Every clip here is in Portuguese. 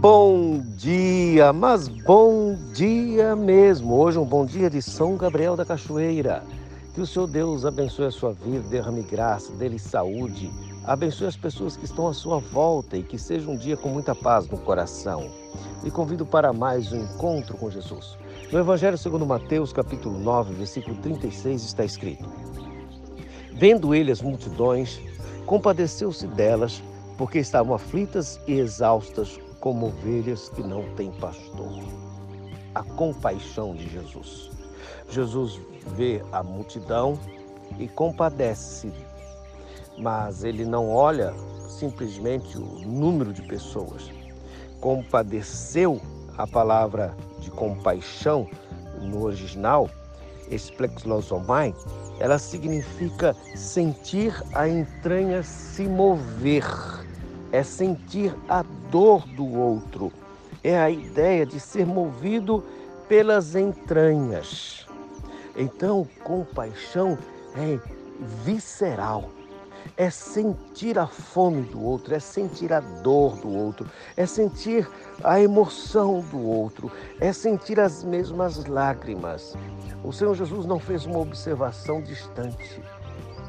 Bom dia, mas bom dia mesmo. Hoje um bom dia de São Gabriel da Cachoeira. Que o Senhor Deus abençoe a sua vida, derrame graça, dele saúde, abençoe as pessoas que estão à sua volta e que seja um dia com muita paz no coração. E convido para mais um encontro com Jesus. No Evangelho segundo Mateus, capítulo 9, versículo 36, está escrito: Vendo ele as multidões, compadeceu-se delas, porque estavam aflitas e exaustas como ovelhas que não têm pastor. A compaixão de Jesus. Jesus vê a multidão e compadece, mas ele não olha simplesmente o número de pessoas. Compadeceu, a palavra de compaixão no original, esplexlosomai, ela significa sentir a entranha se mover é sentir a dor do outro, é a ideia de ser movido pelas entranhas. Então, compaixão é visceral, é sentir a fome do outro, é sentir a dor do outro, é sentir a emoção do outro, é sentir as mesmas lágrimas. O Senhor Jesus não fez uma observação distante,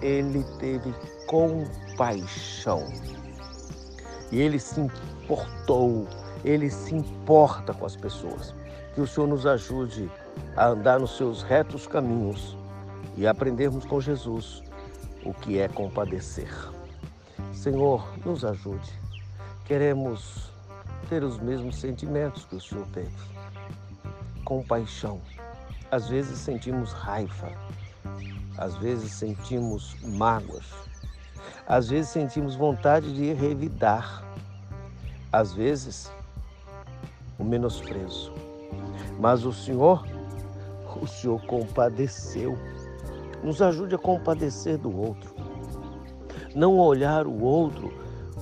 ele teve compaixão. E ele se importou, ele se importa com as pessoas. Que o Senhor nos ajude a andar nos seus retos caminhos e aprendermos com Jesus o que é compadecer. Senhor, nos ajude. Queremos ter os mesmos sentimentos que o Senhor teve. Compaixão. Às vezes sentimos raiva, às vezes sentimos mágoas, às vezes sentimos vontade de revidar, às vezes o menosprezo. Mas o Senhor, o Senhor compadeceu. Nos ajude a compadecer do outro. Não olhar o outro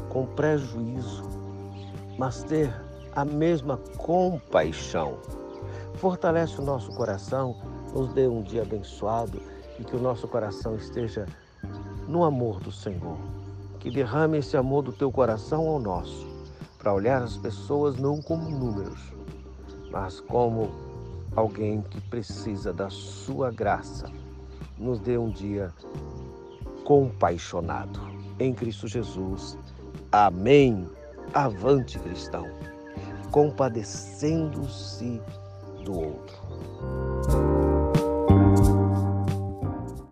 com prejuízo, mas ter a mesma compaixão. Fortalece o nosso coração, nos dê um dia abençoado e que o nosso coração esteja no amor do Senhor. Que derrame esse amor do teu coração ao nosso, para olhar as pessoas não como números, mas como alguém que precisa da sua graça. Nos dê um dia compaixonado. Em Cristo Jesus. Amém. Avante, cristão, compadecendo-se do outro.